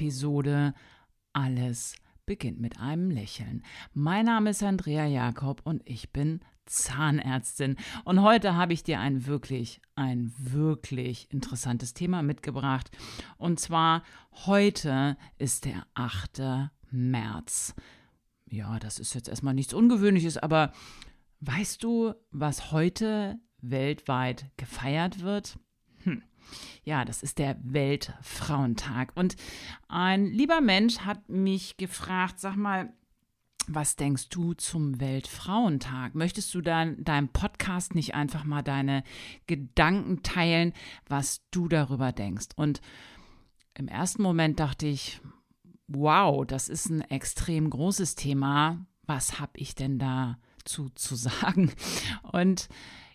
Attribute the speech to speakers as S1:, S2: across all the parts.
S1: Episode Alles beginnt mit einem Lächeln. Mein Name ist Andrea Jakob und ich bin Zahnärztin. Und heute habe ich dir ein wirklich, ein wirklich interessantes Thema mitgebracht. Und zwar heute ist der 8. März. Ja, das ist jetzt erstmal nichts Ungewöhnliches, aber weißt du, was heute weltweit gefeiert wird? Hm. Ja, das ist der Weltfrauentag. Und ein lieber Mensch hat mich gefragt, sag mal, was denkst du zum Weltfrauentag? Möchtest du dann deinem Podcast nicht einfach mal deine Gedanken teilen, was du darüber denkst? Und im ersten Moment dachte ich, wow, das ist ein extrem großes Thema. Was habe ich denn dazu zu sagen? Und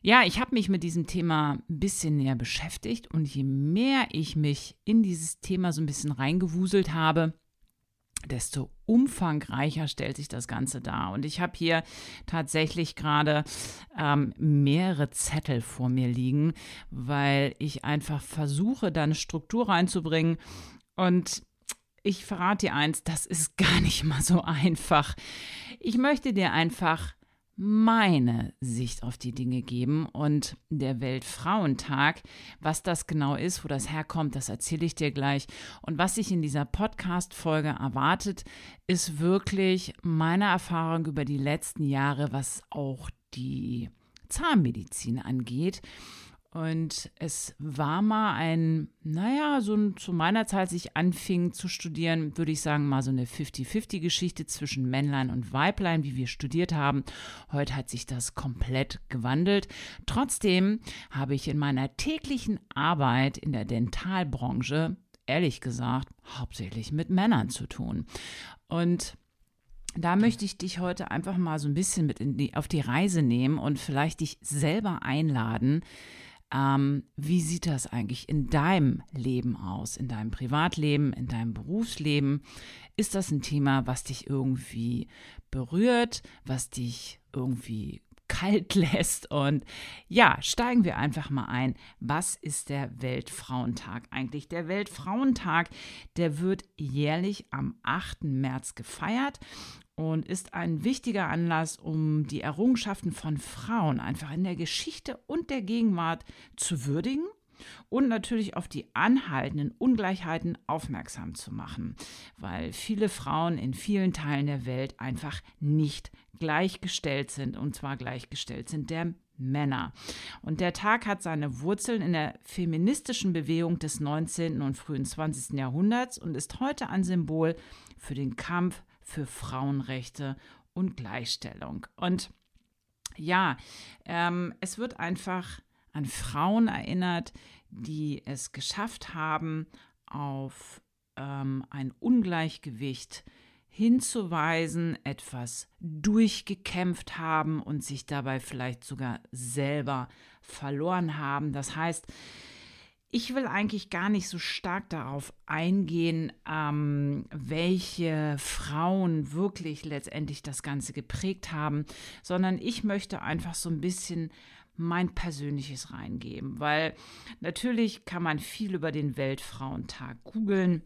S1: ja, ich habe mich mit diesem Thema ein bisschen näher beschäftigt und je mehr ich mich in dieses Thema so ein bisschen reingewuselt habe, desto umfangreicher stellt sich das Ganze dar. Und ich habe hier tatsächlich gerade ähm, mehrere Zettel vor mir liegen, weil ich einfach versuche, da eine Struktur reinzubringen. Und ich verrate dir eins, das ist gar nicht mal so einfach. Ich möchte dir einfach meine Sicht auf die Dinge geben und der Weltfrauentag, was das genau ist, wo das herkommt, das erzähle ich dir gleich. Und was sich in dieser Podcast-Folge erwartet, ist wirklich meine Erfahrung über die letzten Jahre, was auch die Zahnmedizin angeht. Und es war mal ein, naja, so zu meiner Zeit, als ich anfing zu studieren, würde ich sagen, mal so eine 50-50-Geschichte zwischen Männlein und Weiblein, wie wir studiert haben. Heute hat sich das komplett gewandelt. Trotzdem habe ich in meiner täglichen Arbeit in der Dentalbranche, ehrlich gesagt, hauptsächlich mit Männern zu tun. Und da möchte ich dich heute einfach mal so ein bisschen mit die, auf die Reise nehmen und vielleicht dich selber einladen, ähm, wie sieht das eigentlich in deinem Leben aus, in deinem Privatleben, in deinem Berufsleben? Ist das ein Thema, was dich irgendwie berührt, was dich irgendwie kalt lässt. Und ja, steigen wir einfach mal ein. Was ist der Weltfrauentag eigentlich? Der Weltfrauentag, der wird jährlich am 8. März gefeiert und ist ein wichtiger Anlass, um die Errungenschaften von Frauen einfach in der Geschichte und der Gegenwart zu würdigen und natürlich auf die anhaltenden Ungleichheiten aufmerksam zu machen, weil viele Frauen in vielen Teilen der Welt einfach nicht gleichgestellt sind und zwar gleichgestellt sind der Männer. Und der Tag hat seine Wurzeln in der feministischen Bewegung des 19. und frühen 20. Jahrhunderts und ist heute ein Symbol für den Kampf für Frauenrechte und Gleichstellung. Und ja, ähm, es wird einfach an Frauen erinnert, die es geschafft haben, auf ähm, ein Ungleichgewicht hinzuweisen, etwas durchgekämpft haben und sich dabei vielleicht sogar selber verloren haben. Das heißt, ich will eigentlich gar nicht so stark darauf eingehen, ähm, welche Frauen wirklich letztendlich das Ganze geprägt haben, sondern ich möchte einfach so ein bisschen mein persönliches reingeben, weil natürlich kann man viel über den Weltfrauentag googeln.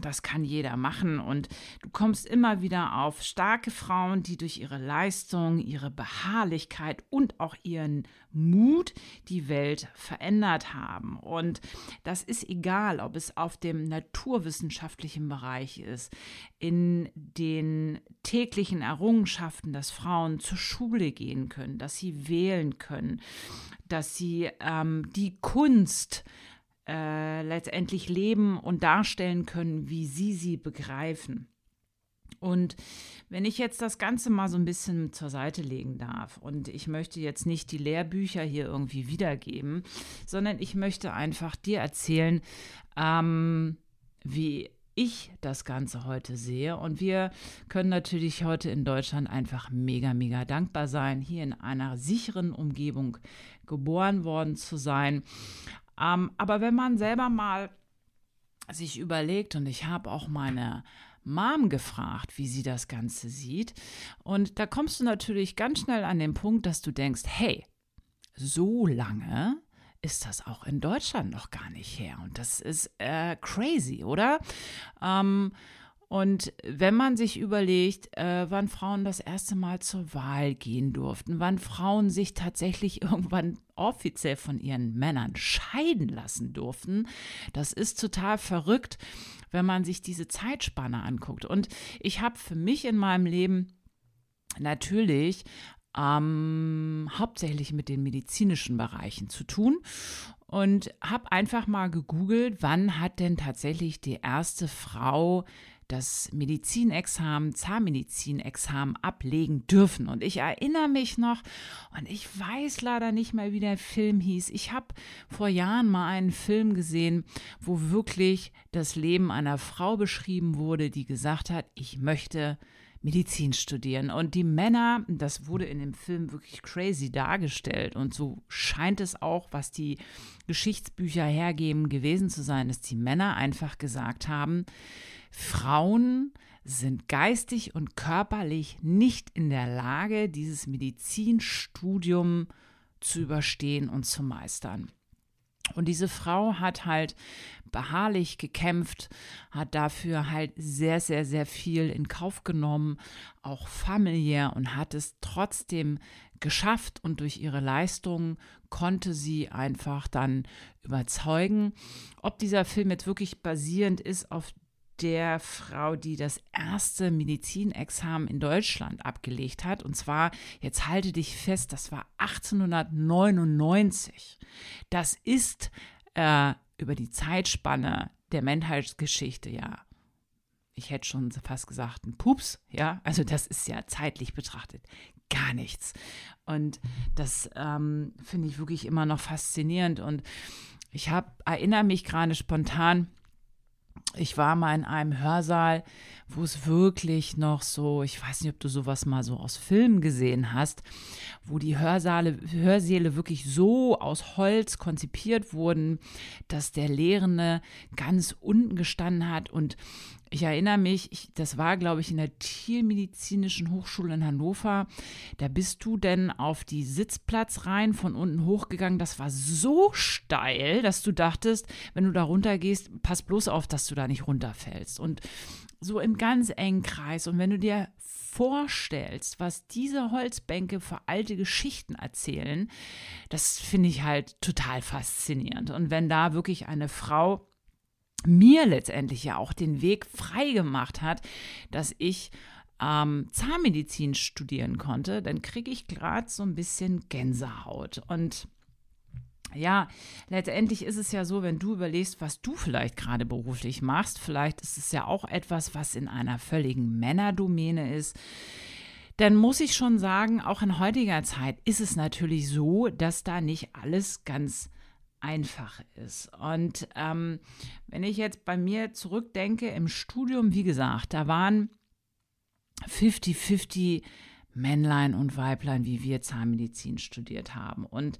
S1: Das kann jeder machen und du kommst immer wieder auf starke Frauen, die durch ihre Leistung, ihre Beharrlichkeit und auch ihren Mut die Welt verändert haben. Und das ist egal, ob es auf dem naturwissenschaftlichen Bereich ist, in den täglichen Errungenschaften, dass Frauen zur Schule gehen können, dass sie wählen können, dass sie ähm, die Kunst äh, letztendlich leben und darstellen können, wie sie sie begreifen. Und wenn ich jetzt das Ganze mal so ein bisschen zur Seite legen darf und ich möchte jetzt nicht die Lehrbücher hier irgendwie wiedergeben, sondern ich möchte einfach dir erzählen, ähm, wie ich das Ganze heute sehe. Und wir können natürlich heute in Deutschland einfach mega, mega dankbar sein, hier in einer sicheren Umgebung geboren worden zu sein. Ähm, aber wenn man selber mal sich überlegt, und ich habe auch meine Mom gefragt, wie sie das Ganze sieht, und da kommst du natürlich ganz schnell an den Punkt, dass du denkst, hey, so lange ist das auch in Deutschland noch gar nicht her. Und das ist äh, crazy, oder? Ähm, und wenn man sich überlegt, äh, wann Frauen das erste Mal zur Wahl gehen durften, wann Frauen sich tatsächlich irgendwann offiziell von ihren Männern scheiden lassen durften, das ist total verrückt, wenn man sich diese Zeitspanne anguckt. Und ich habe für mich in meinem Leben natürlich ähm, hauptsächlich mit den medizinischen Bereichen zu tun und habe einfach mal gegoogelt, wann hat denn tatsächlich die erste Frau das Medizinexamen, Zahnmedizinexamen ablegen dürfen. Und ich erinnere mich noch, und ich weiß leider nicht mehr, wie der Film hieß. Ich habe vor Jahren mal einen Film gesehen, wo wirklich das Leben einer Frau beschrieben wurde, die gesagt hat, ich möchte Medizin studieren. Und die Männer, das wurde in dem Film wirklich crazy dargestellt. Und so scheint es auch, was die Geschichtsbücher hergeben, gewesen zu sein, dass die Männer einfach gesagt haben, Frauen sind geistig und körperlich nicht in der Lage, dieses Medizinstudium zu überstehen und zu meistern. Und diese Frau hat halt beharrlich gekämpft, hat dafür halt sehr, sehr, sehr viel in Kauf genommen, auch familiär und hat es trotzdem geschafft und durch ihre Leistung konnte sie einfach dann überzeugen. Ob dieser Film jetzt wirklich basierend ist auf der Frau, die das erste Medizinexamen in Deutschland abgelegt hat. Und zwar, jetzt halte dich fest, das war 1899. Das ist äh, über die Zeitspanne der Menschheitsgeschichte ja ich hätte schon fast gesagt, ein Pups, ja, also das ist ja zeitlich betrachtet gar nichts. Und das ähm, finde ich wirklich immer noch faszinierend. Und ich habe, erinnere mich gerade spontan, ich war mal in einem Hörsaal, wo es wirklich noch so, ich weiß nicht, ob du sowas mal so aus Filmen gesehen hast, wo die Hörsaale, Hörsäle wirklich so aus Holz konzipiert wurden, dass der Lehrende ganz unten gestanden hat und ich erinnere mich, ich, das war, glaube ich, in der Tiermedizinischen Hochschule in Hannover. Da bist du denn auf die Sitzplatzreihen von unten hochgegangen. Das war so steil, dass du dachtest, wenn du da runtergehst, pass bloß auf, dass du da nicht runterfällst. Und so im ganz engen Kreis. Und wenn du dir vorstellst, was diese Holzbänke für alte Geschichten erzählen, das finde ich halt total faszinierend. Und wenn da wirklich eine Frau mir letztendlich ja auch den Weg frei gemacht hat, dass ich ähm, Zahnmedizin studieren konnte, dann kriege ich gerade so ein bisschen Gänsehaut. Und ja, letztendlich ist es ja so, wenn du überlegst, was du vielleicht gerade beruflich machst, vielleicht ist es ja auch etwas, was in einer völligen Männerdomäne ist. Dann muss ich schon sagen, auch in heutiger Zeit ist es natürlich so, dass da nicht alles ganz einfach ist. Und ähm, wenn ich jetzt bei mir zurückdenke im Studium, wie gesagt, da waren 50-50 Männlein und Weiblein, wie wir Zahnmedizin studiert haben. Und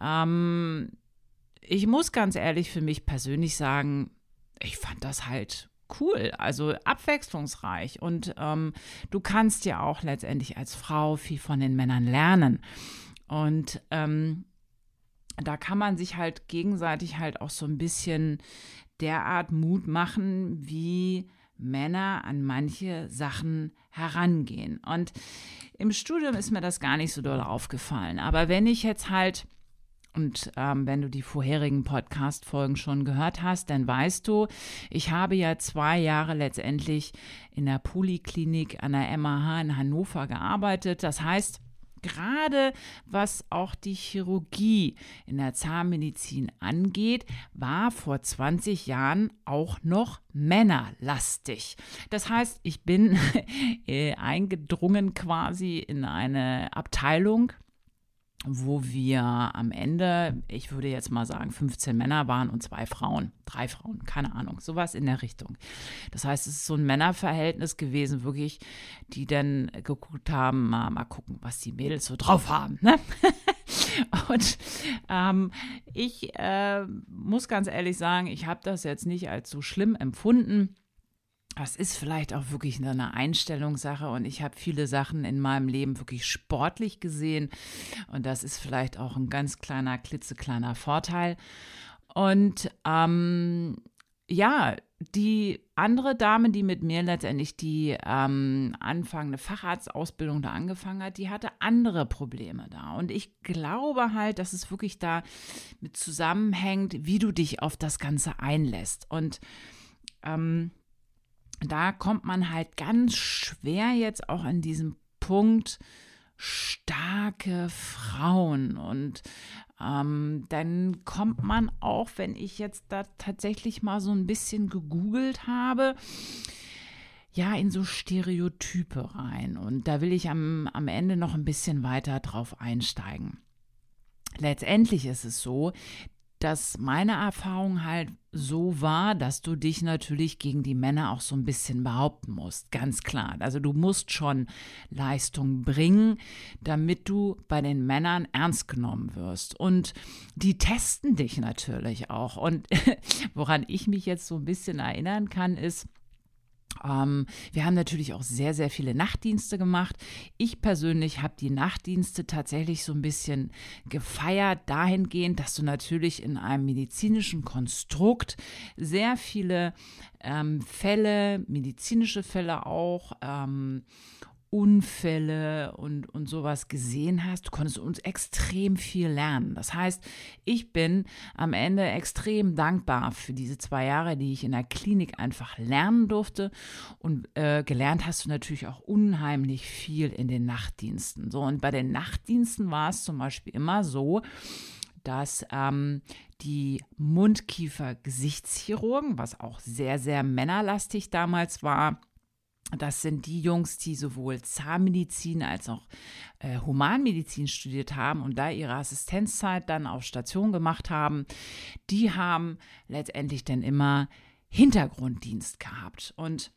S1: ähm, ich muss ganz ehrlich für mich persönlich sagen, ich fand das halt cool, also abwechslungsreich. Und ähm, du kannst ja auch letztendlich als Frau viel von den Männern lernen. Und ähm, da kann man sich halt gegenseitig halt auch so ein bisschen derart Mut machen, wie Männer an manche Sachen herangehen. Und im Studium ist mir das gar nicht so doll aufgefallen. Aber wenn ich jetzt halt und ähm, wenn du die vorherigen Podcast-Folgen schon gehört hast, dann weißt du, ich habe ja zwei Jahre letztendlich in der Poliklinik an der MAH in Hannover gearbeitet. Das heißt, Gerade was auch die Chirurgie in der Zahnmedizin angeht, war vor 20 Jahren auch noch männerlastig. Das heißt, ich bin äh, eingedrungen quasi in eine Abteilung, wo wir am Ende, ich würde jetzt mal sagen, 15 Männer waren und zwei Frauen, drei Frauen, keine Ahnung, sowas in der Richtung. Das heißt, es ist so ein Männerverhältnis gewesen, wirklich, die dann geguckt haben, mal, mal gucken, was die Mädels so drauf haben. Ne? und ähm, ich äh, muss ganz ehrlich sagen, ich habe das jetzt nicht als so schlimm empfunden das ist vielleicht auch wirklich eine Einstellungssache und ich habe viele Sachen in meinem Leben wirklich sportlich gesehen und das ist vielleicht auch ein ganz kleiner, klitzekleiner Vorteil. Und ähm, ja, die andere Dame, die mit mir letztendlich die ähm, anfangende Facharztausbildung da angefangen hat, die hatte andere Probleme da. Und ich glaube halt, dass es wirklich da mit zusammenhängt, wie du dich auf das Ganze einlässt. Und ähm, da kommt man halt ganz schwer jetzt auch an diesem Punkt starke Frauen und ähm, dann kommt man auch, wenn ich jetzt da tatsächlich mal so ein bisschen gegoogelt habe, ja, in so Stereotype rein. Und da will ich am, am Ende noch ein bisschen weiter drauf einsteigen. Letztendlich ist es so, dass meine Erfahrung halt so war, dass du dich natürlich gegen die Männer auch so ein bisschen behaupten musst, ganz klar. Also du musst schon Leistung bringen, damit du bei den Männern ernst genommen wirst. Und die testen dich natürlich auch. Und woran ich mich jetzt so ein bisschen erinnern kann, ist, ähm, wir haben natürlich auch sehr, sehr viele Nachtdienste gemacht. Ich persönlich habe die Nachtdienste tatsächlich so ein bisschen gefeiert, dahingehend, dass du natürlich in einem medizinischen Konstrukt sehr viele ähm, Fälle, medizinische Fälle auch, ähm, Unfälle und, und sowas gesehen hast. Du konntest uns extrem viel lernen. Das heißt, ich bin am Ende extrem dankbar für diese zwei Jahre, die ich in der Klinik einfach lernen durfte. Und äh, gelernt hast du natürlich auch unheimlich viel in den Nachtdiensten. So, und bei den Nachtdiensten war es zum Beispiel immer so, dass ähm, die Mundkiefer-Gesichtschirurgen, was auch sehr, sehr männerlastig damals war, das sind die Jungs, die sowohl Zahnmedizin als auch äh, Humanmedizin studiert haben und da ihre Assistenzzeit dann auf Station gemacht haben. Die haben letztendlich dann immer Hintergrunddienst gehabt. Und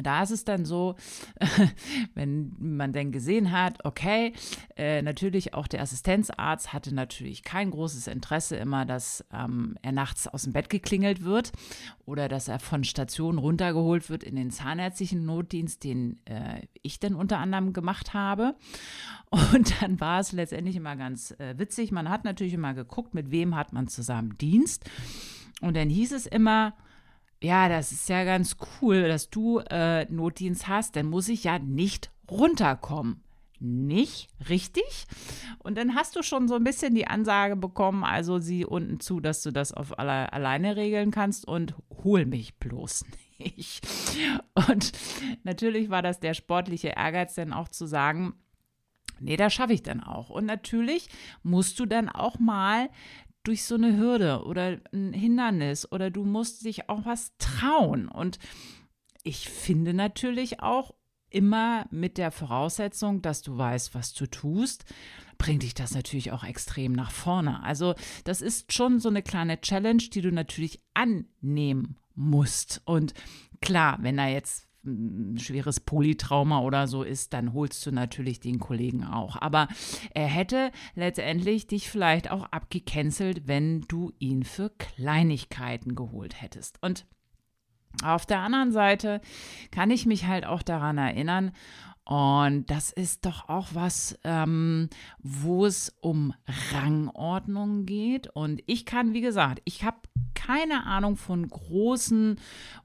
S1: da ist es dann so, wenn man dann gesehen hat, okay, äh, natürlich auch der Assistenzarzt hatte natürlich kein großes Interesse immer, dass ähm, er nachts aus dem Bett geklingelt wird oder dass er von Station runtergeholt wird in den zahnärztlichen Notdienst, den äh, ich dann unter anderem gemacht habe. Und dann war es letztendlich immer ganz äh, witzig. Man hat natürlich immer geguckt, mit wem hat man zusammen Dienst. Und dann hieß es immer, ja, das ist ja ganz cool, dass du äh, Notdienst hast, dann muss ich ja nicht runterkommen. Nicht richtig? Und dann hast du schon so ein bisschen die Ansage bekommen, also sieh unten zu, dass du das auf alle, alleine regeln kannst und hol mich bloß nicht. Und natürlich war das der sportliche Ehrgeiz, dann auch zu sagen, Nee, das schaffe ich dann auch. Und natürlich musst du dann auch mal durch so eine Hürde oder ein Hindernis oder du musst dich auch was trauen. Und ich finde natürlich auch immer mit der Voraussetzung, dass du weißt, was du tust, bringt dich das natürlich auch extrem nach vorne. Also das ist schon so eine kleine Challenge, die du natürlich annehmen musst. Und klar, wenn da jetzt ein schweres Polytrauma oder so ist, dann holst du natürlich den Kollegen auch. Aber er hätte letztendlich dich vielleicht auch abgecancelt, wenn du ihn für Kleinigkeiten geholt hättest. Und auf der anderen Seite kann ich mich halt auch daran erinnern, und das ist doch auch was, ähm, wo es um Rangordnung geht. Und ich kann, wie gesagt, ich habe keine Ahnung von großen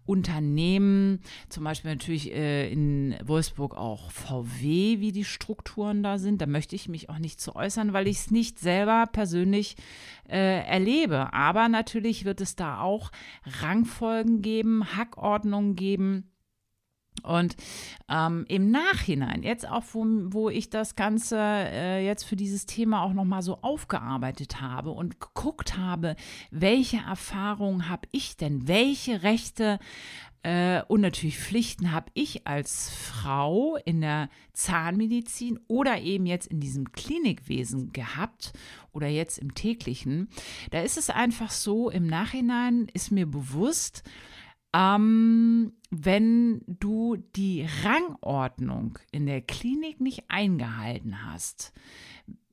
S1: Unternehmen, zum Beispiel natürlich äh, in Wolfsburg auch VW, wie die Strukturen da sind. Da möchte ich mich auch nicht zu äußern, weil ich es nicht selber persönlich äh, erlebe. Aber natürlich wird es da auch Rangfolgen geben, Hackordnungen geben und ähm, im Nachhinein, jetzt auch, wo, wo ich das Ganze äh, jetzt für dieses Thema auch nochmal so aufgearbeitet habe und geguckt habe, welche Erfahrungen habe ich denn, welche Rechte äh, und natürlich Pflichten habe ich als Frau in der Zahnmedizin oder eben jetzt in diesem Klinikwesen gehabt oder jetzt im täglichen, da ist es einfach so, im Nachhinein ist mir bewusst, ähm, wenn du die Rangordnung in der Klinik nicht eingehalten hast,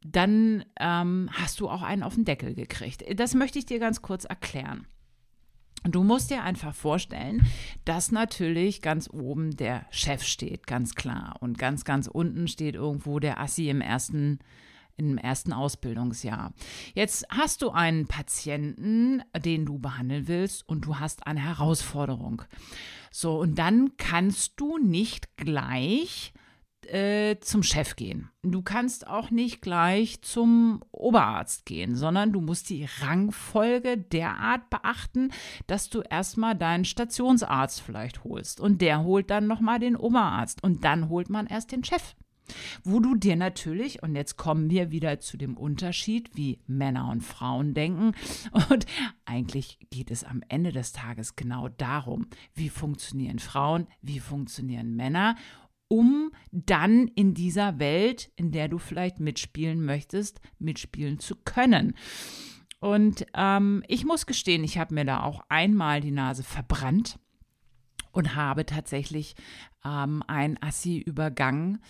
S1: dann ähm, hast du auch einen auf den Deckel gekriegt. Das möchte ich dir ganz kurz erklären. Du musst dir einfach vorstellen, dass natürlich ganz oben der Chef steht, ganz klar. Und ganz, ganz unten steht irgendwo der Assi im ersten im ersten Ausbildungsjahr. Jetzt hast du einen Patienten, den du behandeln willst und du hast eine Herausforderung. So, und dann kannst du nicht gleich äh, zum Chef gehen. Du kannst auch nicht gleich zum Oberarzt gehen, sondern du musst die Rangfolge derart beachten, dass du erstmal deinen Stationsarzt vielleicht holst und der holt dann nochmal den Oberarzt und dann holt man erst den Chef. Wo du dir natürlich, und jetzt kommen wir wieder zu dem Unterschied, wie Männer und Frauen denken, und eigentlich geht es am Ende des Tages genau darum, wie funktionieren Frauen, wie funktionieren Männer um dann in dieser Welt, in der du vielleicht mitspielen möchtest, mitspielen zu können. Und ähm, ich muss gestehen, ich habe mir da auch einmal die Nase verbrannt und habe tatsächlich ähm, ein Assi übergangen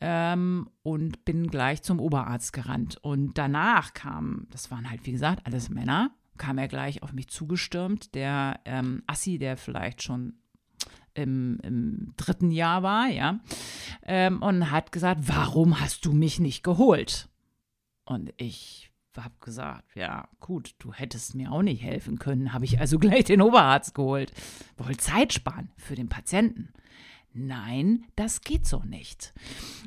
S1: ähm, und bin gleich zum Oberarzt gerannt. Und danach kam, das waren halt wie gesagt alles Männer, kam er gleich auf mich zugestürmt, der ähm, Assi, der vielleicht schon im, im dritten Jahr war, ja, ähm, und hat gesagt, warum hast du mich nicht geholt? Und ich habe gesagt, ja, gut, du hättest mir auch nicht helfen können, habe ich also gleich den Oberarzt geholt. Wollt Zeit sparen für den Patienten. Nein, das geht so nicht.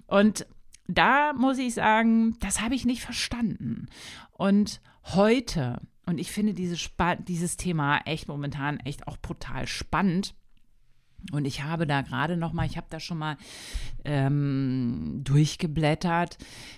S1: Und da muss ich sagen, das habe ich nicht verstanden. Und heute, und ich finde diese dieses Thema echt momentan echt auch brutal spannend, und ich habe da gerade noch mal, ich habe da schon mal ähm, durchgeblättert,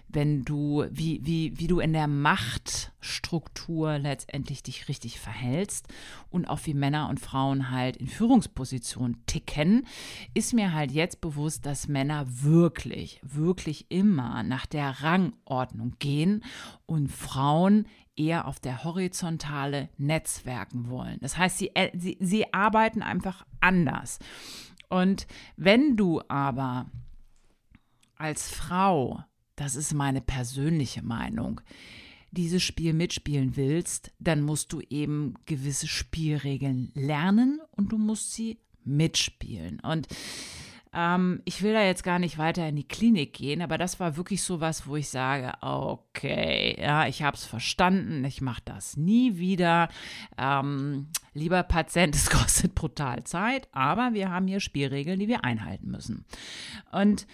S1: wenn du, wie, wie, wie du in der Machtstruktur letztendlich dich richtig verhältst und auch wie Männer und Frauen halt in Führungspositionen ticken, ist mir halt jetzt bewusst, dass Männer wirklich, wirklich immer nach der Rangordnung gehen und Frauen eher auf der horizontale Netzwerken wollen. Das heißt, sie, äh, sie, sie arbeiten einfach anders. Und wenn du aber als Frau, das ist meine persönliche Meinung, dieses Spiel mitspielen willst, dann musst du eben gewisse Spielregeln lernen und du musst sie mitspielen. Und ähm, ich will da jetzt gar nicht weiter in die Klinik gehen, aber das war wirklich so was, wo ich sage, okay, ja, ich habe es verstanden, ich mache das nie wieder. Ähm, lieber Patient, es kostet brutal Zeit, aber wir haben hier Spielregeln, die wir einhalten müssen. Und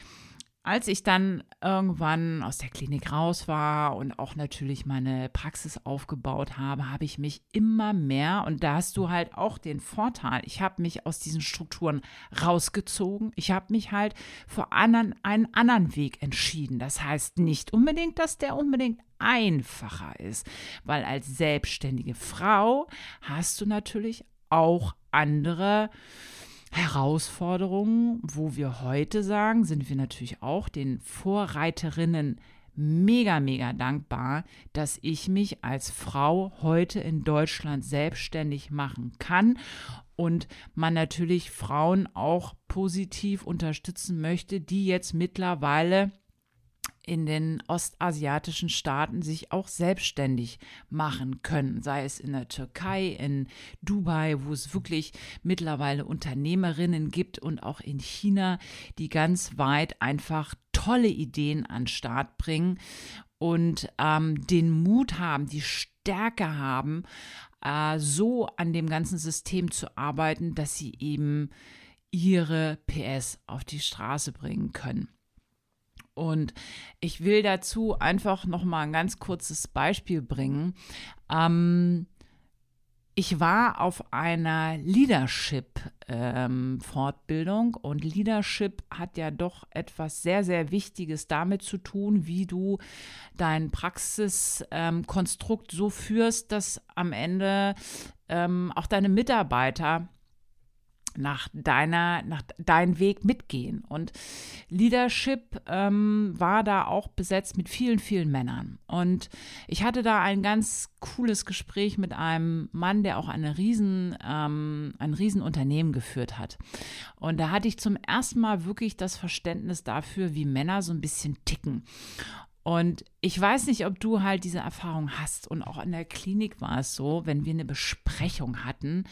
S1: als ich dann irgendwann aus der Klinik raus war und auch natürlich meine Praxis aufgebaut habe, habe ich mich immer mehr, und da hast du halt auch den Vorteil, ich habe mich aus diesen Strukturen rausgezogen. Ich habe mich halt für anderen, einen anderen Weg entschieden. Das heißt nicht unbedingt, dass der unbedingt einfacher ist, weil als selbstständige Frau hast du natürlich auch andere Herausforderungen, wo wir heute sagen, sind wir natürlich auch den Vorreiterinnen mega, mega dankbar, dass ich mich als Frau heute in Deutschland selbstständig machen kann und man natürlich Frauen auch positiv unterstützen möchte, die jetzt mittlerweile in den ostasiatischen Staaten sich auch selbstständig machen können, sei es in der Türkei, in Dubai, wo es wirklich mittlerweile Unternehmerinnen gibt und auch in China, die ganz weit einfach tolle Ideen an den Start bringen und ähm, den Mut haben, die Stärke haben, äh, so an dem ganzen System zu arbeiten, dass sie eben ihre PS auf die Straße bringen können. Und ich will dazu einfach noch mal ein ganz kurzes Beispiel bringen. Ähm, ich war auf einer Leadership-Fortbildung ähm, und Leadership hat ja doch etwas sehr, sehr Wichtiges damit zu tun, wie du dein Praxiskonstrukt ähm, so führst, dass am Ende ähm, auch deine Mitarbeiter nach deiner, nach deinen Weg mitgehen. Und Leadership ähm, war da auch besetzt mit vielen, vielen Männern. Und ich hatte da ein ganz cooles Gespräch mit einem Mann, der auch eine riesen, ähm, ein Riesenunternehmen geführt hat. Und da hatte ich zum ersten Mal wirklich das Verständnis dafür, wie Männer so ein bisschen ticken. Und ich weiß nicht, ob du halt diese Erfahrung hast. Und auch in der Klinik war es so, wenn wir eine Besprechung hatten,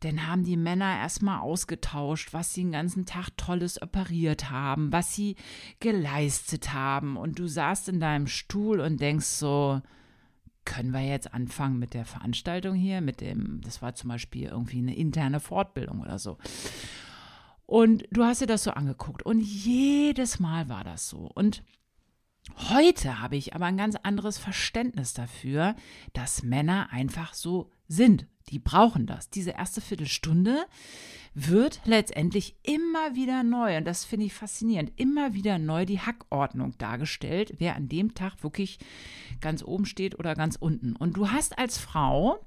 S1: dann haben die Männer erstmal ausgetauscht, was sie den ganzen Tag Tolles operiert haben, was sie geleistet haben. Und du saßt in deinem Stuhl und denkst so, können wir jetzt anfangen mit der Veranstaltung hier, mit dem, das war zum Beispiel irgendwie eine interne Fortbildung oder so. Und du hast dir das so angeguckt und jedes Mal war das so. Und heute habe ich aber ein ganz anderes Verständnis dafür, dass Männer einfach so sind. Die brauchen das. Diese erste Viertelstunde wird letztendlich immer wieder neu, und das finde ich faszinierend, immer wieder neu die Hackordnung dargestellt, wer an dem Tag wirklich ganz oben steht oder ganz unten. Und du hast als Frau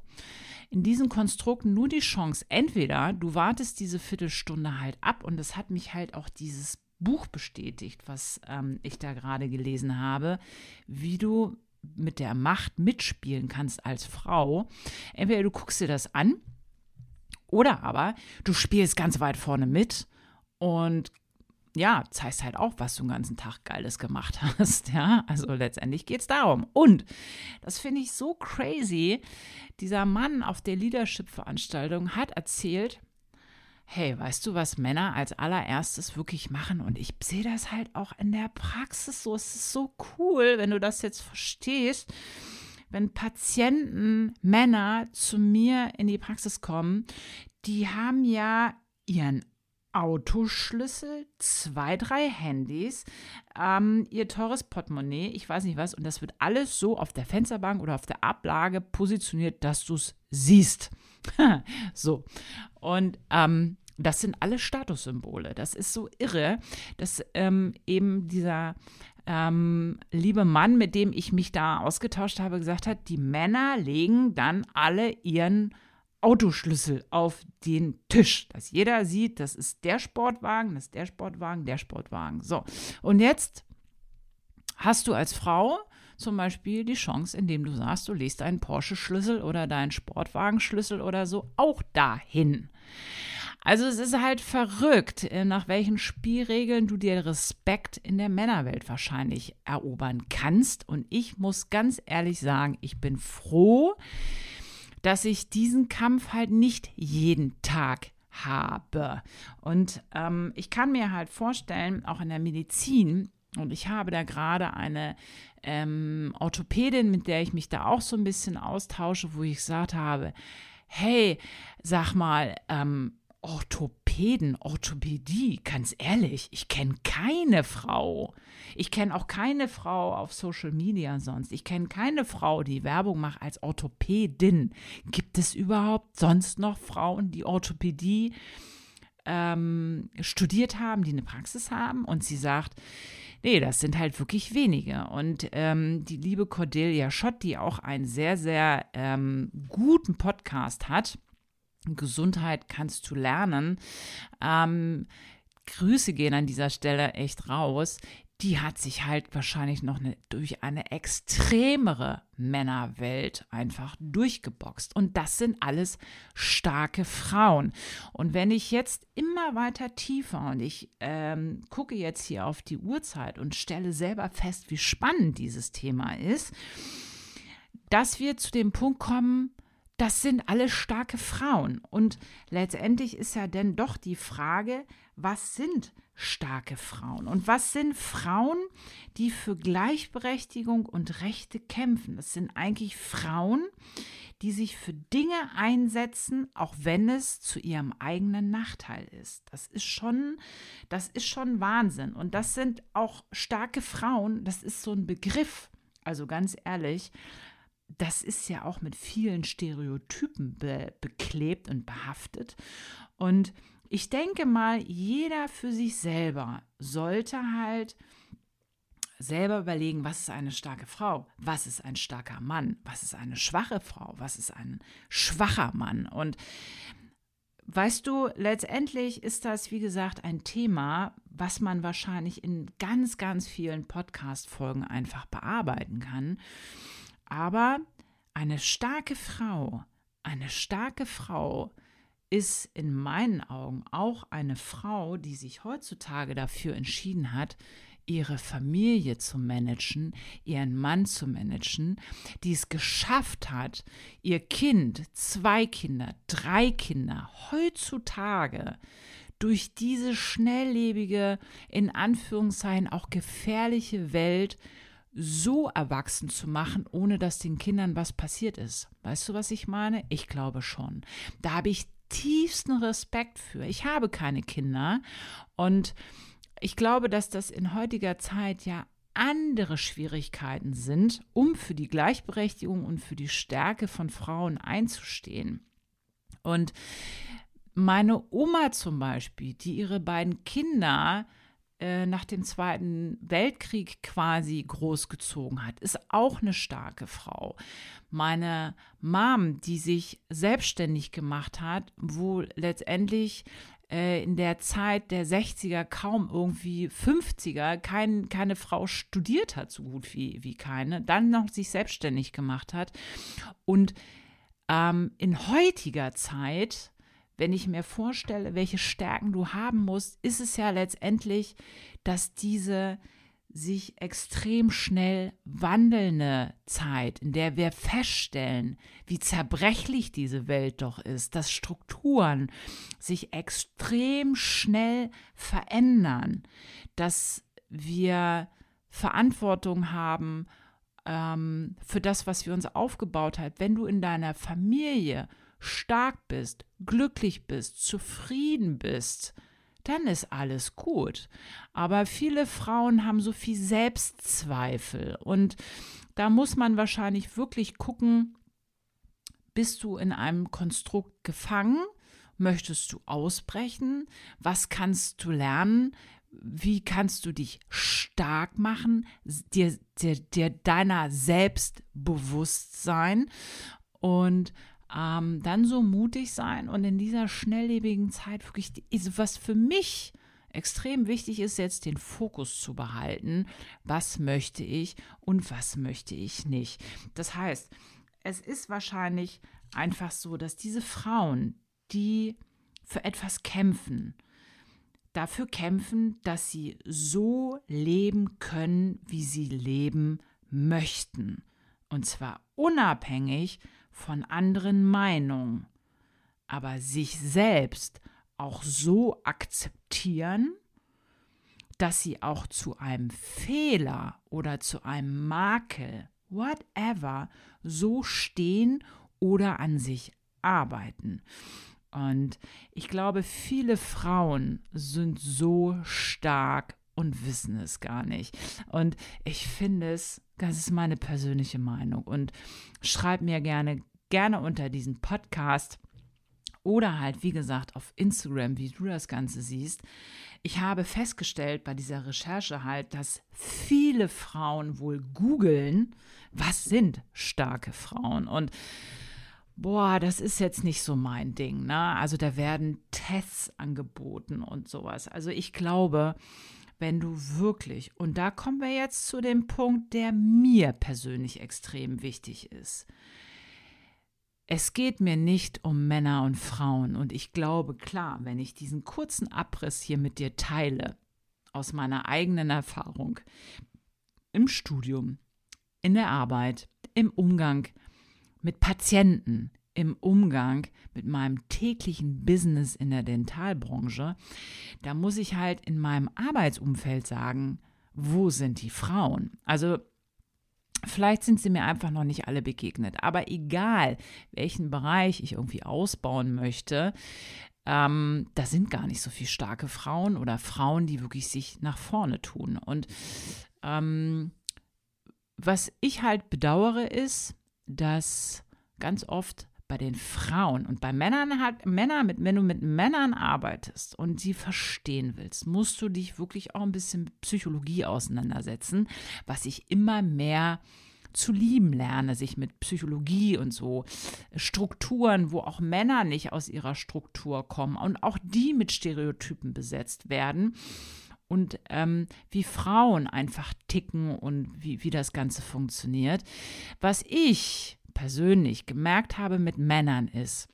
S1: in diesem Konstrukt nur die Chance, entweder du wartest diese Viertelstunde halt ab und es hat mich halt auch dieses Buch bestätigt, was ähm, ich da gerade gelesen habe, wie du mit der Macht mitspielen kannst als Frau. Entweder du guckst dir das an oder aber du spielst ganz weit vorne mit und ja, zeigst halt auch, was du den ganzen Tag Geiles gemacht hast. Ja, also letztendlich geht es darum. Und das finde ich so crazy. Dieser Mann auf der Leadership-Veranstaltung hat erzählt, hey, weißt du, was Männer als allererstes wirklich machen? Und ich sehe das halt auch in der Praxis so. Es ist so cool, wenn du das jetzt verstehst. Wenn Patienten, Männer zu mir in die Praxis kommen, die haben ja ihren Autoschlüssel, zwei, drei Handys, ähm, ihr teures Portemonnaie, ich weiß nicht was, und das wird alles so auf der Fensterbank oder auf der Ablage positioniert, dass du es siehst. so. Und ähm, das sind alle Statussymbole. Das ist so irre, dass ähm, eben dieser ähm, liebe Mann, mit dem ich mich da ausgetauscht habe, gesagt hat, die Männer legen dann alle ihren Autoschlüssel auf den Tisch, dass jeder sieht, das ist der Sportwagen, das ist der Sportwagen, der Sportwagen. So, und jetzt hast du als Frau zum Beispiel die Chance, indem du sagst, du legst deinen Porsche-Schlüssel oder deinen Sportwagenschlüssel oder so auch dahin. Also es ist halt verrückt, äh, nach welchen Spielregeln du dir Respekt in der Männerwelt wahrscheinlich erobern kannst. Und ich muss ganz ehrlich sagen, ich bin froh, dass ich diesen Kampf halt nicht jeden Tag habe. Und ähm, ich kann mir halt vorstellen, auch in der Medizin, und ich habe da gerade eine ähm, Orthopädin, mit der ich mich da auch so ein bisschen austausche, wo ich gesagt habe, hey, sag mal, ähm, Orthopäden, Orthopädie, ganz ehrlich, ich kenne keine Frau. Ich kenne auch keine Frau auf Social Media sonst. Ich kenne keine Frau, die Werbung macht als Orthopädin. Gibt es überhaupt sonst noch Frauen, die Orthopädie ähm, studiert haben, die eine Praxis haben? Und sie sagt, nee, das sind halt wirklich wenige. Und ähm, die liebe Cordelia Schott, die auch einen sehr, sehr ähm, guten Podcast hat, Gesundheit kannst du lernen. Ähm, Grüße gehen an dieser Stelle echt raus. Die hat sich halt wahrscheinlich noch eine, durch eine extremere Männerwelt einfach durchgeboxt. Und das sind alles starke Frauen. Und wenn ich jetzt immer weiter tiefer und ich ähm, gucke jetzt hier auf die Uhrzeit und stelle selber fest, wie spannend dieses Thema ist, dass wir zu dem Punkt kommen, das sind alle starke Frauen. Und letztendlich ist ja denn doch die Frage, was sind starke Frauen? Und was sind Frauen, die für Gleichberechtigung und Rechte kämpfen? Das sind eigentlich Frauen, die sich für Dinge einsetzen, auch wenn es zu ihrem eigenen Nachteil ist. Das ist schon, das ist schon Wahnsinn. Und das sind auch starke Frauen, das ist so ein Begriff. Also ganz ehrlich, das ist ja auch mit vielen Stereotypen be beklebt und behaftet. Und ich denke mal, jeder für sich selber sollte halt selber überlegen, was ist eine starke Frau, was ist ein starker Mann, was ist eine schwache Frau, was ist ein schwacher Mann. Und weißt du, letztendlich ist das, wie gesagt, ein Thema, was man wahrscheinlich in ganz, ganz vielen Podcast-Folgen einfach bearbeiten kann. Aber eine starke Frau, eine starke Frau ist in meinen Augen auch eine Frau, die sich heutzutage dafür entschieden hat, ihre Familie zu managen, ihren Mann zu managen, die es geschafft hat, ihr Kind, zwei Kinder, drei Kinder heutzutage durch diese schnelllebige, in Anführungszeichen auch gefährliche Welt so erwachsen zu machen, ohne dass den Kindern was passiert ist. Weißt du, was ich meine? Ich glaube schon. Da habe ich tiefsten Respekt für. Ich habe keine Kinder und ich glaube, dass das in heutiger Zeit ja andere Schwierigkeiten sind, um für die Gleichberechtigung und für die Stärke von Frauen einzustehen. Und meine Oma zum Beispiel, die ihre beiden Kinder nach dem Zweiten Weltkrieg quasi großgezogen hat, ist auch eine starke Frau. Meine Mom, die sich selbstständig gemacht hat, wo letztendlich äh, in der Zeit der 60er kaum irgendwie 50er kein, keine Frau studiert hat, so gut wie, wie keine, dann noch sich selbstständig gemacht hat. Und ähm, in heutiger Zeit wenn ich mir vorstelle, welche Stärken du haben musst, ist es ja letztendlich, dass diese sich extrem schnell wandelnde Zeit, in der wir feststellen, wie zerbrechlich diese Welt doch ist, dass Strukturen sich extrem schnell verändern, dass wir Verantwortung haben ähm, für das, was wir uns aufgebaut haben. Wenn du in deiner Familie stark bist, glücklich bist, zufrieden bist, dann ist alles gut. Aber viele Frauen haben so viel Selbstzweifel und da muss man wahrscheinlich wirklich gucken, bist du in einem Konstrukt gefangen? Möchtest du ausbrechen? Was kannst du lernen? Wie kannst du dich stark machen, dir, dir, dir deiner selbst bewusst sein und ähm, dann so mutig sein und in dieser schnelllebigen Zeit wirklich, was für mich extrem wichtig ist, jetzt den Fokus zu behalten, was möchte ich und was möchte ich nicht. Das heißt, es ist wahrscheinlich einfach so, dass diese Frauen, die für etwas kämpfen, dafür kämpfen, dass sie so leben können, wie sie leben möchten. Und zwar unabhängig von anderen Meinungen, aber sich selbst auch so akzeptieren, dass sie auch zu einem Fehler oder zu einem Makel, whatever, so stehen oder an sich arbeiten. Und ich glaube, viele Frauen sind so stark und wissen es gar nicht. Und ich finde es das ist meine persönliche Meinung. Und schreib mir gerne, gerne unter diesen Podcast oder halt, wie gesagt, auf Instagram, wie du das Ganze siehst. Ich habe festgestellt bei dieser Recherche halt, dass viele Frauen wohl googeln, was sind starke Frauen? Und boah, das ist jetzt nicht so mein Ding. Ne? Also da werden Tests angeboten und sowas. Also ich glaube, wenn du wirklich, und da kommen wir jetzt zu dem Punkt, der mir persönlich extrem wichtig ist. Es geht mir nicht um Männer und Frauen und ich glaube, klar, wenn ich diesen kurzen Abriss hier mit dir teile, aus meiner eigenen Erfahrung, im Studium, in der Arbeit, im Umgang mit Patienten, im Umgang mit meinem täglichen Business in der Dentalbranche, da muss ich halt in meinem Arbeitsumfeld sagen, wo sind die Frauen? Also Vielleicht sind sie mir einfach noch nicht alle begegnet. Aber egal, welchen Bereich ich irgendwie ausbauen möchte, ähm, da sind gar nicht so viele starke Frauen oder Frauen, die wirklich sich nach vorne tun. Und ähm, was ich halt bedauere, ist, dass ganz oft bei den Frauen und bei Männern halt Männer mit wenn du mit Männern arbeitest und sie verstehen willst, musst du dich wirklich auch ein bisschen mit Psychologie auseinandersetzen, was ich immer mehr zu lieben lerne, sich mit Psychologie und so Strukturen, wo auch Männer nicht aus ihrer Struktur kommen und auch die mit Stereotypen besetzt werden und ähm, wie Frauen einfach ticken und wie, wie das Ganze funktioniert. Was ich persönlich gemerkt habe mit Männern ist,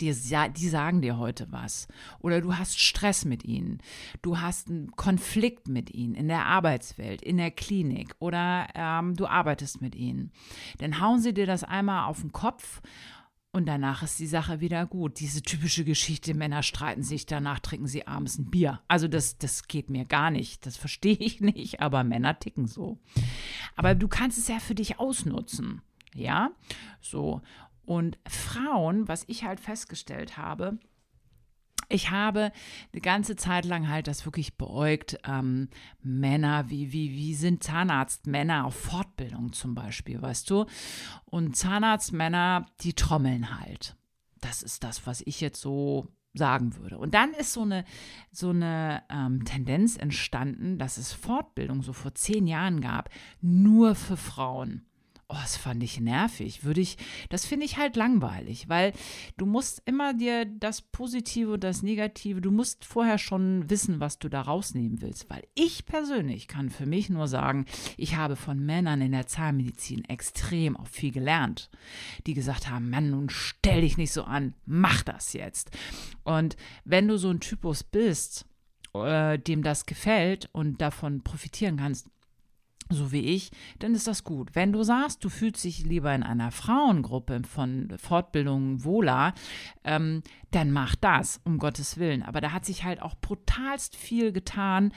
S1: die, die sagen dir heute was. Oder du hast Stress mit ihnen. Du hast einen Konflikt mit ihnen in der Arbeitswelt, in der Klinik oder ähm, du arbeitest mit ihnen. Dann hauen sie dir das einmal auf den Kopf und danach ist die Sache wieder gut. Diese typische Geschichte, Männer streiten sich, danach trinken sie abends ein Bier. Also das, das geht mir gar nicht. Das verstehe ich nicht, aber Männer ticken so. Aber du kannst es ja für dich ausnutzen. Ja, so. Und Frauen, was ich halt festgestellt habe, ich habe eine ganze Zeit lang halt das wirklich beäugt. Ähm, Männer, wie, wie, wie sind Zahnarztmänner auf Fortbildung zum Beispiel, weißt du? Und Zahnarztmänner, die trommeln halt. Das ist das, was ich jetzt so sagen würde. Und dann ist so eine, so eine ähm, Tendenz entstanden, dass es Fortbildung so vor zehn Jahren gab, nur für Frauen. Oh, das fand ich nervig. Würde ich, das finde ich halt langweilig, weil du musst immer dir das Positive und das Negative, du musst vorher schon wissen, was du da rausnehmen willst. Weil ich persönlich kann für mich nur sagen, ich habe von Männern in der Zahnmedizin extrem auch viel gelernt, die gesagt haben, Mann, nun stell dich nicht so an, mach das jetzt. Und wenn du so ein Typus bist, äh, dem das gefällt und davon profitieren kannst, so wie ich, dann ist das gut. Wenn du sagst, du fühlst dich lieber in einer Frauengruppe von Fortbildungen wohler, ähm, dann mach das, um Gottes Willen. Aber da hat sich halt auch brutalst viel getan.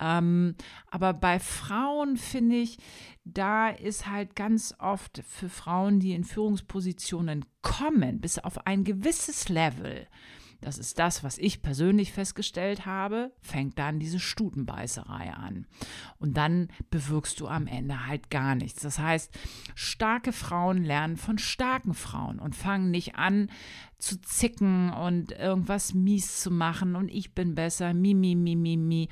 S1: Ähm, aber bei Frauen finde ich, da ist halt ganz oft für Frauen, die in Führungspositionen kommen, bis auf ein gewisses Level, das ist das, was ich persönlich festgestellt habe, fängt dann diese Stutenbeißerei an. Und dann bewirkst du am Ende halt gar nichts. Das heißt, starke Frauen lernen von starken Frauen und fangen nicht an zu zicken und irgendwas mies zu machen und ich bin besser, mi, mi, mi, mi, mi.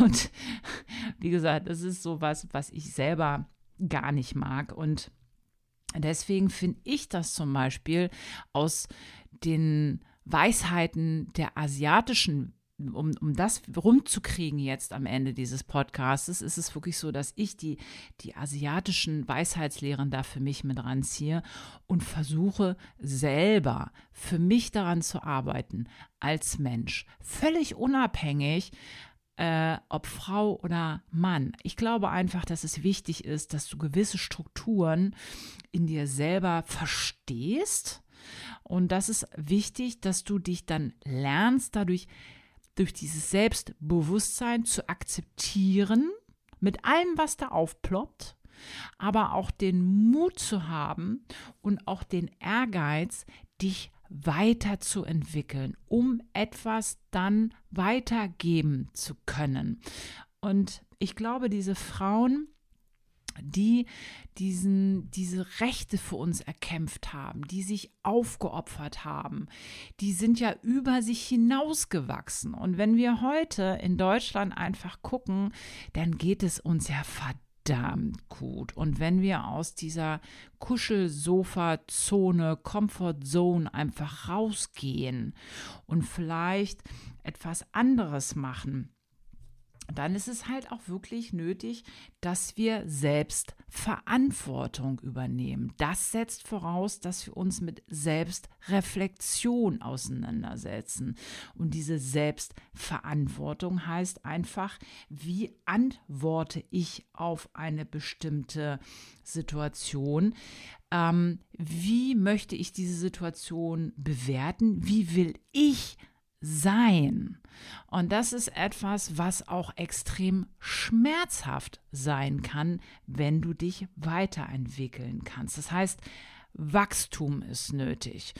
S1: Und wie gesagt, das ist so was, was ich selber gar nicht mag und Deswegen finde ich das zum Beispiel aus den Weisheiten der asiatischen um, um das rumzukriegen jetzt am Ende dieses Podcasts, ist es wirklich so, dass ich die, die asiatischen Weisheitslehren da für mich mit ranziehe und versuche selber für mich daran zu arbeiten als Mensch, völlig unabhängig, äh, ob Frau oder Mann. Ich glaube einfach, dass es wichtig ist, dass du gewisse Strukturen in dir selber verstehst und das ist wichtig, dass du dich dann lernst, dadurch durch dieses Selbstbewusstsein zu akzeptieren, mit allem, was da aufploppt, aber auch den Mut zu haben und auch den Ehrgeiz, dich weiterzuentwickeln, um etwas dann weitergeben zu können. Und ich glaube, diese Frauen, die diesen, diese Rechte für uns erkämpft haben, die sich aufgeopfert haben, die sind ja über sich hinausgewachsen. Und wenn wir heute in Deutschland einfach gucken, dann geht es uns ja verdammt gut. Und wenn wir aus dieser Kuschelsofa-Zone, Comfort-Zone einfach rausgehen und vielleicht etwas anderes machen, dann ist es halt auch wirklich nötig, dass wir selbst Verantwortung übernehmen. Das setzt voraus, dass wir uns mit Selbstreflexion auseinandersetzen. Und diese Selbstverantwortung heißt einfach, wie antworte ich auf eine bestimmte Situation? Ähm, wie möchte ich diese Situation bewerten? Wie will ich sein. Und das ist etwas, was auch extrem schmerzhaft sein kann, wenn du dich weiterentwickeln kannst. Das heißt, Wachstum ist nötig.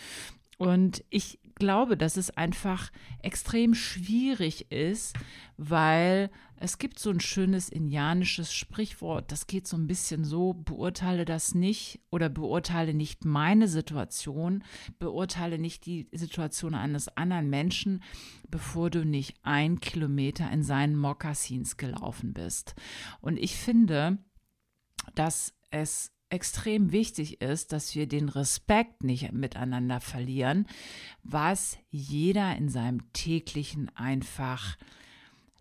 S1: Und ich glaube, dass es einfach extrem schwierig ist, weil es gibt so ein schönes indianisches Sprichwort, das geht so ein bisschen so, beurteile das nicht oder beurteile nicht meine Situation, beurteile nicht die Situation eines anderen Menschen, bevor du nicht ein Kilometer in seinen Mokassins gelaufen bist. Und ich finde, dass es extrem wichtig ist, dass wir den Respekt nicht miteinander verlieren, was jeder in seinem täglichen einfach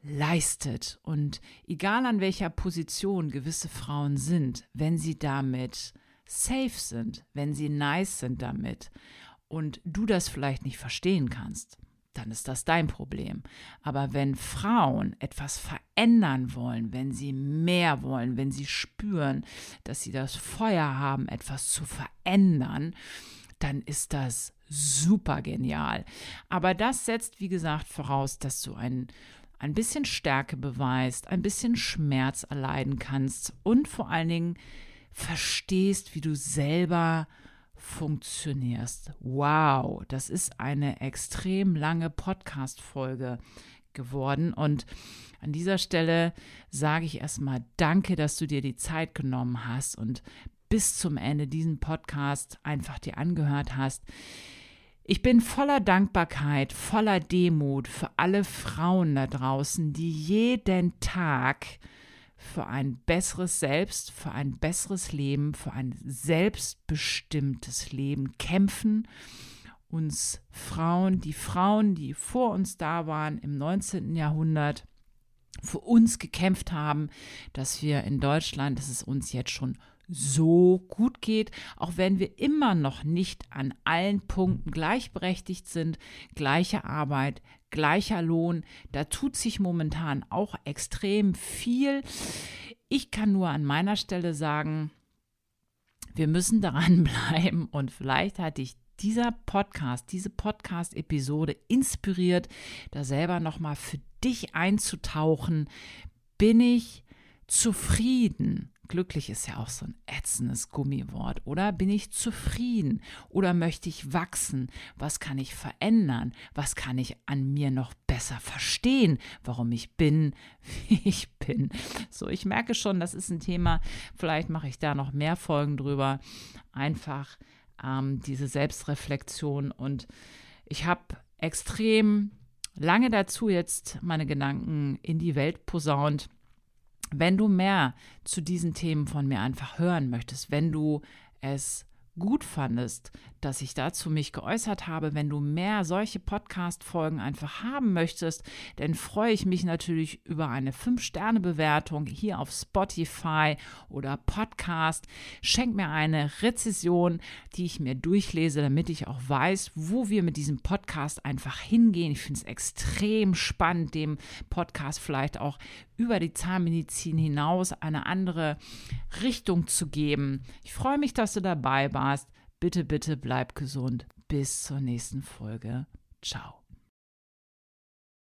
S1: leistet. Und egal an welcher Position gewisse Frauen sind, wenn sie damit safe sind, wenn sie nice sind damit und du das vielleicht nicht verstehen kannst, dann ist das dein Problem. Aber wenn Frauen etwas verändern wollen, wenn sie mehr wollen, wenn sie spüren, dass sie das Feuer haben, etwas zu verändern, dann ist das super genial. Aber das setzt, wie gesagt, voraus, dass du ein, ein bisschen Stärke beweist, ein bisschen Schmerz erleiden kannst und vor allen Dingen verstehst, wie du selber funktionierst. Wow, das ist eine extrem lange Podcast-Folge geworden. Und an dieser Stelle sage ich erstmal Danke, dass du dir die Zeit genommen hast und bis zum Ende diesen Podcast einfach dir angehört hast. Ich bin voller Dankbarkeit, voller Demut für alle Frauen da draußen, die jeden Tag für ein besseres Selbst, für ein besseres Leben, für ein selbstbestimmtes Leben kämpfen. Uns Frauen, die Frauen, die vor uns da waren im 19. Jahrhundert, für uns gekämpft haben, dass wir in Deutschland, dass es uns jetzt schon so gut geht, auch wenn wir immer noch nicht an allen Punkten gleichberechtigt sind, gleiche Arbeit, gleicher Lohn. Da tut sich momentan auch extrem viel. Ich kann nur an meiner Stelle sagen, wir müssen daran bleiben und vielleicht hat dich dieser Podcast, diese Podcast-Episode inspiriert, da selber nochmal für dich einzutauchen. Bin ich zufrieden? Glücklich ist ja auch so ein ätzendes Gummiwort. Oder bin ich zufrieden? Oder möchte ich wachsen? Was kann ich verändern? Was kann ich an mir noch besser verstehen? Warum ich bin, wie ich bin? So, ich merke schon, das ist ein Thema. Vielleicht mache ich da noch mehr Folgen drüber. Einfach ähm, diese Selbstreflexion. Und ich habe extrem lange dazu jetzt meine Gedanken in die Welt posaunt wenn du mehr zu diesen Themen von mir einfach hören möchtest, wenn du es gut fandest, dass ich dazu mich geäußert habe. Wenn du mehr solche Podcast-Folgen einfach haben möchtest, dann freue ich mich natürlich über eine 5-Sterne-Bewertung hier auf Spotify oder Podcast. Schenk mir eine Rezession, die ich mir durchlese, damit ich auch weiß, wo wir mit diesem Podcast einfach hingehen. Ich finde es extrem spannend, dem Podcast vielleicht auch über die Zahnmedizin hinaus eine andere Richtung zu geben. Ich freue mich, dass du dabei warst. Bitte, bitte bleib gesund. Bis zur nächsten Folge. Ciao.